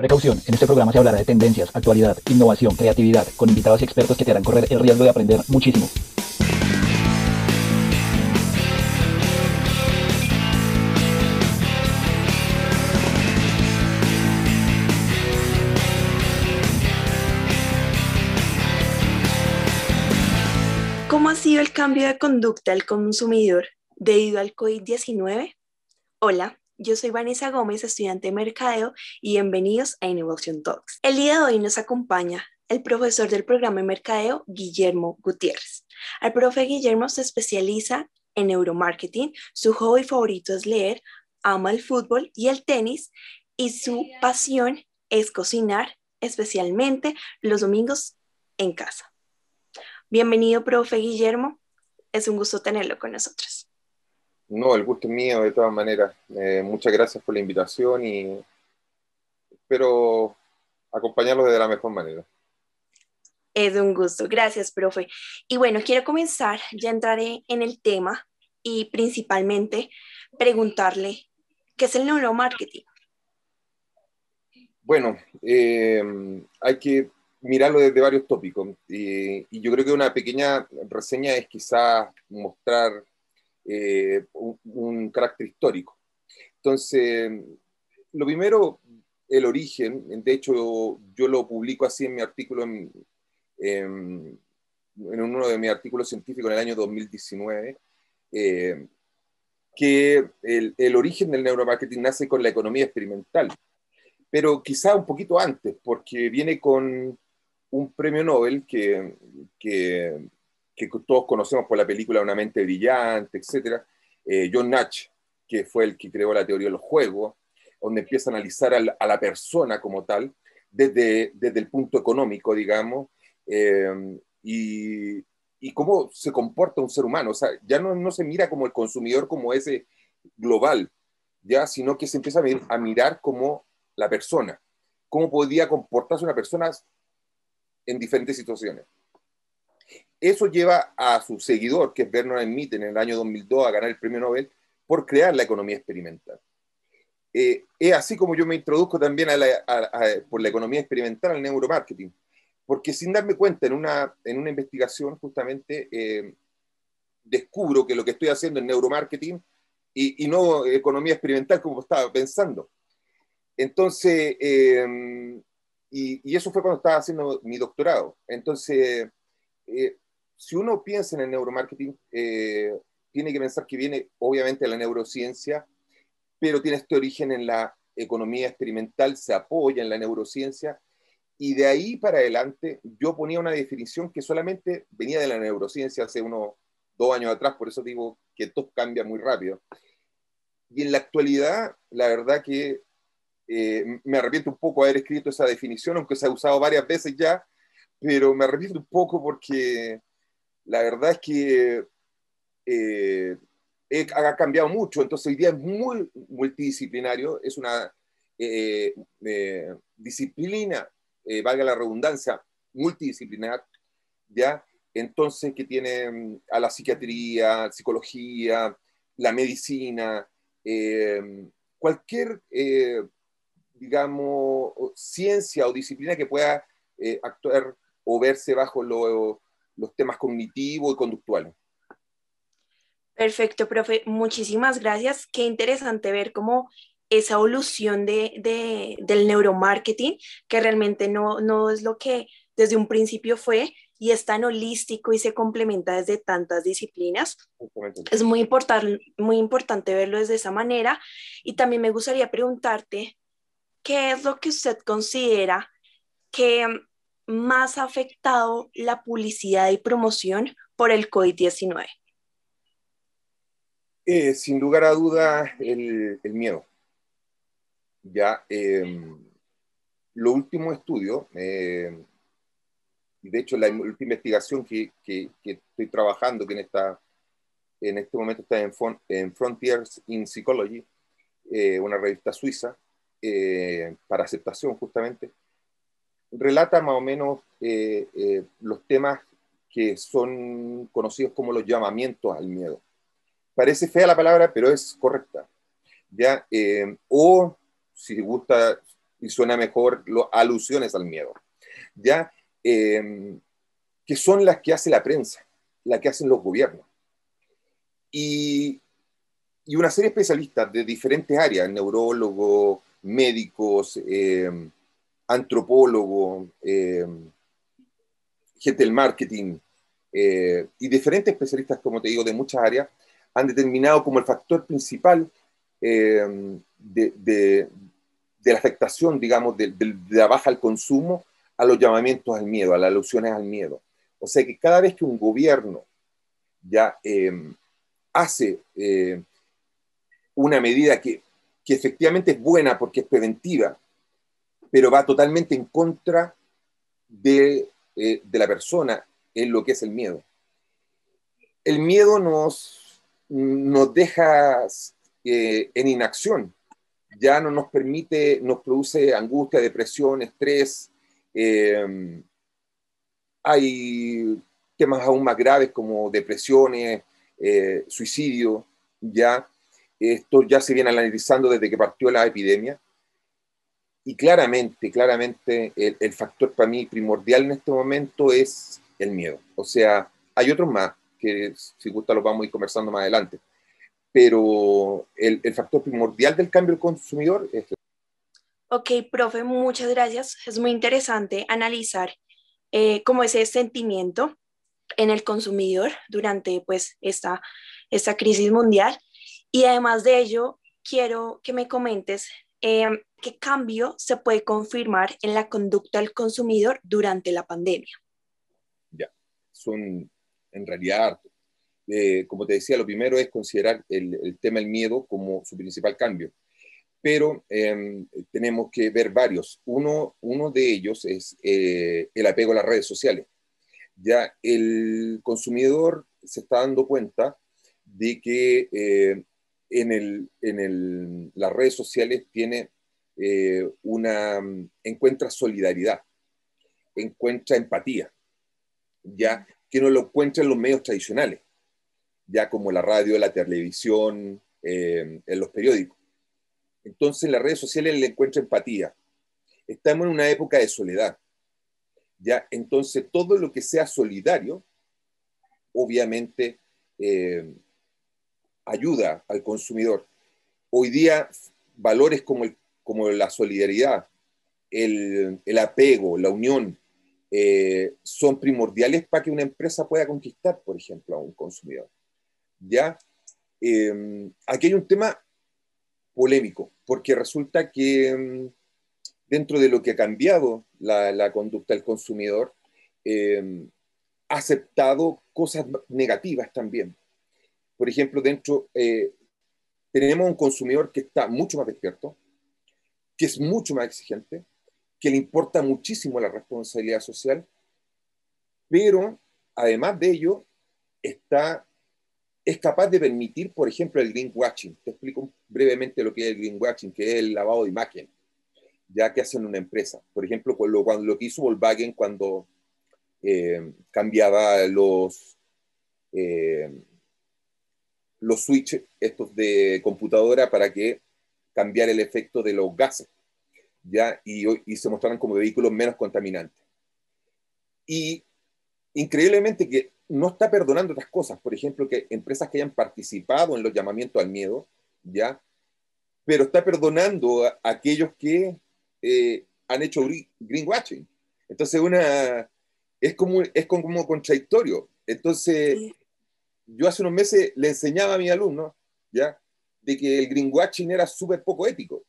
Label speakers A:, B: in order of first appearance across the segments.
A: Precaución, en este programa se hablará de tendencias, actualidad, innovación, creatividad, con invitados y expertos que te harán correr el riesgo de aprender muchísimo.
B: ¿Cómo ha sido el cambio de conducta del consumidor debido al COVID-19? Hola, yo soy Vanessa Gómez, estudiante de Mercadeo, y bienvenidos a Innovation Talks. El día de hoy nos acompaña el profesor del programa de Mercadeo, Guillermo Gutiérrez. El profe Guillermo se especializa en neuromarketing, su hobby favorito es leer, ama el fútbol y el tenis, y su pasión es cocinar, especialmente los domingos en casa. Bienvenido, profe Guillermo. Es un gusto tenerlo con nosotros.
C: No, el gusto es mío de todas maneras. Eh, muchas gracias por la invitación y espero acompañarlos de la mejor manera.
B: Es un gusto, gracias, profe. Y bueno, quiero comenzar, ya entraré en el tema y principalmente preguntarle, ¿qué es el neuromarketing?
C: Bueno, eh, hay que mirarlo desde varios tópicos y, y yo creo que una pequeña reseña es quizás mostrar eh, un, carácter histórico. Entonces, lo primero, el origen, de hecho yo lo publico así en mi artículo, en, en, uno de mis artículos científicos en el año 2019, eh, que el, origen del neuromarketing nace con la economía experimental, pero quizá un poquito antes, porque viene con un premio Nobel que que todos conocemos por la película Una mente brillante, etc. Eh, John Natch, que fue el que creó la teoría de los juegos, donde empieza a analizar a la, persona como tal, desde, desde, el punto económico, digamos, eh, y, y, cómo se comporta un ser humano. O sea, ya no, no, se mira como el consumidor como ese global, ya, sino que se empieza a, a mirar como la persona, cómo podía comportarse una persona en diferentes situaciones. Eso lleva a su seguidor, que es Bernard Smith, en el año 2002 a ganar el premio Nobel por crear la economía experimental. Eh, es así como yo me introduzco también por la economía experimental al neuromarketing, porque sin darme cuenta en una, en una investigación justamente eh, descubro que lo que estoy haciendo es neuromarketing y, no economía experimental como estaba pensando. Entonces, eh, y, y, eso fue cuando estaba haciendo mi doctorado. Entonces, si uno piensa en el neuromarketing, eh, tiene que pensar que viene obviamente de la neurociencia, pero tiene este origen en la economía experimental, se apoya en la neurociencia, y de ahí para adelante yo ponía una definición que solamente venía de la neurociencia hace unos dos años atrás, por eso digo que todo cambia muy rápido. Y en la actualidad, la verdad que eh, me arrepiento un poco de haber escrito esa definición, aunque se ha usado varias veces ya, pero me arrepiento un poco porque la verdad es que eh, ha cambiado mucho, entonces hoy día es muy multidisciplinario, es una eh, eh, disciplina, valga la redundancia, multidisciplinar, ¿ya? Entonces, que tiene mm, a la psiquiatría, psicología, la medicina, cualquier, digamos, ciencia o disciplina que pueda actuar o verse bajo lo los temas cognitivos y conductuales.
B: Perfecto, profe. Muchísimas gracias. Qué interesante ver cómo esa evolución de, de, del neuromarketing, que realmente no, no es lo que desde un principio fue y es tan holístico y se complementa desde tantas disciplinas. Es muy, muy importante verlo desde esa manera. Y también me gustaría preguntarte, ¿qué es lo que usted considera que más afectado la publicidad y promoción por el COVID-19?
C: Eh, sin lugar a dudas, el, miedo. Ya, eh, lo último estudio, eh, de hecho la última investigación que, estoy trabajando, que en, esta, en este momento está en, en Frontiers in Psychology, una revista suiza, para aceptación justamente, relata más o menos eh, eh, los temas que son conocidos como los llamamientos al miedo. Parece fea la palabra, pero es correcta. ¿ya? Eh, o, si gusta y suena mejor lo, alusiones al miedo, ¿ya? Que son las que hace la prensa, las que hacen los gobiernos. Y, y una serie de especialistas de diferentes áreas, neurólogos, médicos, eh, antropólogos, eh, gente del marketing y diferentes especialistas, como te digo, de muchas áreas, han determinado como el factor principal de, de, de, la afectación, digamos, de, de, la baja al consumo a los llamamientos al miedo, a las alusiones al miedo. O sea que cada vez que un gobierno ya eh, hace eh, una medida que, que, efectivamente es buena porque es preventiva, pero va totalmente en contra de, eh, de la persona en lo que es el miedo. El miedo nos, nos deja en inacción, ya no nos permite, nos produce angustia, depresión, estrés, eh, hay temas aún más graves como depresiones, eh, suicidio, ya. Esto ya se viene analizando desde que partió la epidemia. Y claramente, claramente, el, el, factor para mí primordial en este momento es el miedo. O sea, hay otros más que si gusta los vamos a ir conversando más adelante. Pero el, el factor primordial del cambio del consumidor es...
B: Ok, profe, muchas gracias. Es muy interesante analizar eh, como ese sentimiento en el consumidor durante pues esta, esta crisis mundial. Y además de ello, quiero que me comentes eh, qué cambio se puede confirmar en la conducta del consumidor durante la pandemia.
C: Ya, son en realidad, eh, como te decía, lo primero es considerar el, el tema del miedo como su principal cambio pero em, tenemos que ver varios. Uno, uno de ellos es eh, el apego a las redes sociales. Ya el consumidor se está dando cuenta de que eh, en, el, en el, las redes sociales tiene eh, una, encuentra solidaridad, encuentra empatía, ya que no lo encuentra en los medios tradicionales, ya como la radio, la televisión, en los periódicos entonces en las redes sociales le encuentra empatía. Estamos en una época de soledad. ¿ya? Entonces todo lo que sea solidario, obviamente, eh, ayuda al consumidor. Hoy día valores como, como la solidaridad, el, el, apego, la unión, eh, son primordiales para que una empresa pueda conquistar, por ejemplo, a un consumidor. ¿Ya? Eh, aquí hay un tema polémico, porque resulta que mm, dentro de lo que ha cambiado la, la conducta del consumidor, eh, ha aceptado cosas negativas también. Por ejemplo, dentro eh, tenemos un consumidor que está mucho más despierto, que es mucho más exigente, que le importa muchísimo la responsabilidad social, pero además de ello está es capaz de permitir, por ejemplo, el greenwashing. Te explico brevemente lo que es el greenwashing, que es el lavado de imagen, ya que hacen una empresa. Por ejemplo, lo, cuando, lo que hizo Volkswagen cuando eh, cambiaba los, eh, los switches estos de computadora para que cambiara el efecto de los gases, ya, y, y se mostraran como vehículos menos contaminantes. Y increíblemente que no está perdonando otras cosas, por ejemplo, que empresas que hayan participado en los llamamientos al miedo, ¿ya? Pero está perdonando a, aquellos que eh, han hecho greenwashing. Entonces, una, es, como, es como contradictorio. Entonces, yo hace unos meses le enseñaba a mis alumnos, ¿ya? De que el greenwashing era súper poco ético.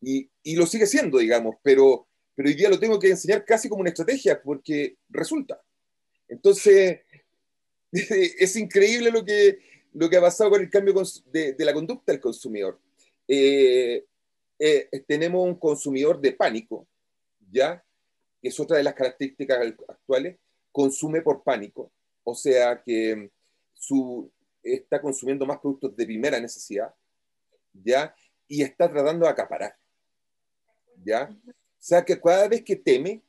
C: Y, y, lo sigue siendo, digamos, pero, pero hoy día lo tengo que enseñar casi como una estrategia, porque resulta. Entonces, es increíble lo que, lo que ha pasado con el cambio de, de la conducta del consumidor. Eh, eh, tenemos un consumidor de pánico, ¿ya? Es otra de las características actuales, consume por pánico, o sea que su, está consumiendo más productos de primera necesidad, ¿ya? Y está tratando de acaparar, ¿ya? O sea que cada vez que teme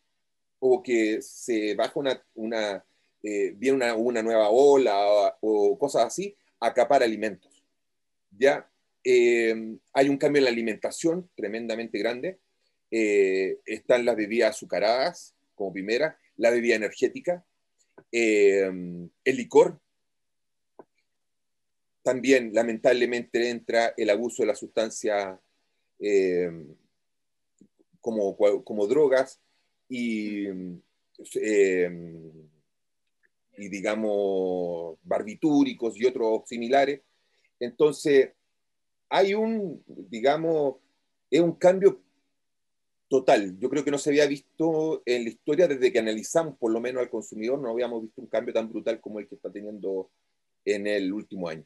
C: o que se baja una, una eh, viene una, una, nueva ola o, cosas así, acapar alimentos. Ya eh, hay un cambio en la alimentación tremendamente grande. eh, están las bebidas azucaradas como primera, la bebida energética, el licor. También, lamentablemente, entra el abuso de la sustancia eh, como, como, drogas y, y, digamos, barbitúricos y otros similares. Entonces, hay un, digamos, es un cambio total. Yo creo que no se había visto en la historia desde que analizamos por lo menos al consumidor, no habíamos visto un cambio tan brutal como el que está teniendo en el último año.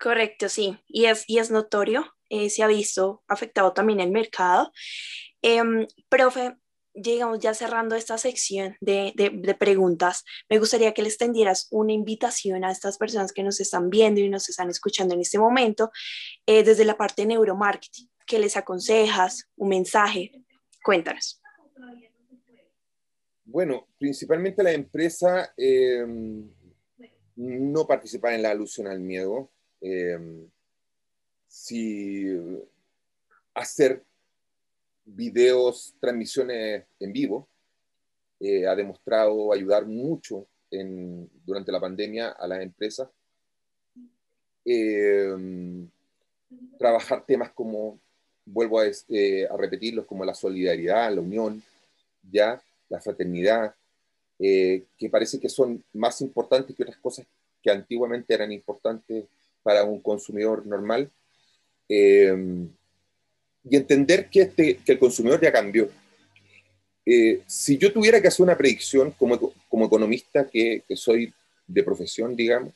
B: Correcto, sí, y es, y es notorio, eh, se ha visto afectado también el mercado. Em, profe, llegamos ya cerrando esta sección de, de, preguntas. Me gustaría que les tendieras una invitación a estas personas que nos están viendo y nos están escuchando en este momento eh, desde la parte de neuromarketing. ¿Qué les aconsejas? ¿Un mensaje? Cuéntanos.
C: Bueno, principalmente la empresa eh, no participar en la alusión al miedo. Eh, si hacer videos, transmisiones en vivo, eh, ha demostrado ayudar mucho durante la pandemia a las empresas. trabajar temas como vuelvo eh, a, repetirlos, como la solidaridad, la unión, ya, la fraternidad, eh, que parece que son más importantes que otras cosas que antiguamente eran importantes para un consumidor normal. Eh, y entender que, este, que el consumidor ya cambió. si yo tuviera que hacer una predicción como, como economista, que, que soy de profesión, digamos,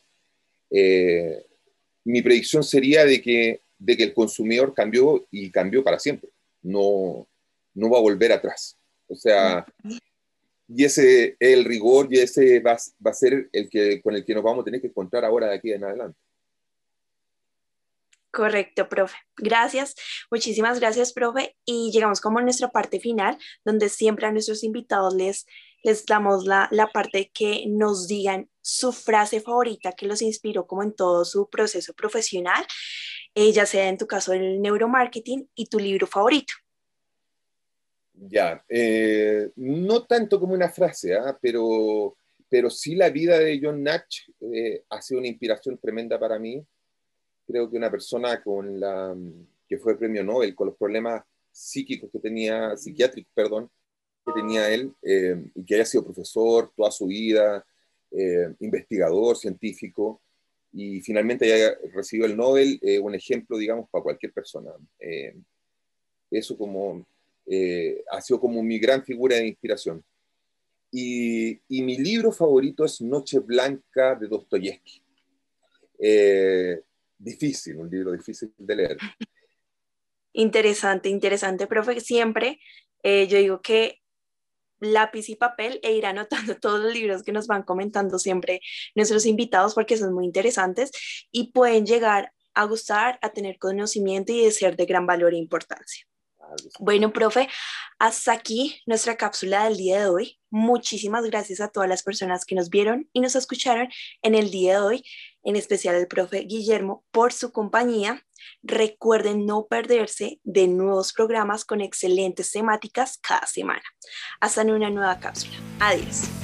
C: mi predicción sería de que de que el consumidor cambió y cambió para siempre. No, no va a volver atrás. O sea, y ese el rigor y ese va, va, a ser el que con el que nos vamos a tener que encontrar ahora de aquí en adelante.
B: Correcto, profe. Gracias, muchísimas gracias, profe. Y llegamos como a nuestra parte final, donde siempre a nuestros invitados les, les damos la, la parte que nos digan su frase favorita que los inspiró como en todo su proceso profesional ya sea en tu caso el neuromarketing y tu libro favorito.
C: Ya, eh, no tanto como una frase, ¿ah? pero, pero sí la vida de John Natch eh, ha sido una inspiración tremenda para mí. Creo que una persona con la, que fue premio Nobel, con los problemas psíquicos que tenía, psiquiátricos, perdón, que tenía él, eh, y que haya sido profesor toda su vida, investigador, científico, y finalmente ya recibió el Nobel, eh, un ejemplo, digamos, para cualquier persona. Eh, eso como, eh, ha sido como mi gran figura de inspiración. Y, y mi libro favorito es Noche Blanca de Dostoyevsky. Difícil, un libro difícil de leer.
B: Interesante, interesante, profe. Siempre yo digo que lápiz y papel e ir anotando todos los libros que nos van comentando siempre nuestros invitados porque son muy interesantes y pueden llegar a gustar, a tener conocimiento y de ser de gran valor e importancia. Bueno, profe, hasta aquí nuestra cápsula del día de hoy. Muchísimas gracias a todas las personas que nos vieron y nos escucharon en el día de hoy, en especial al profe Guillermo por su compañía. Recuerden no perderse de nuevos programas con excelentes temáticas cada semana. Hasta en una nueva cápsula. Adiós.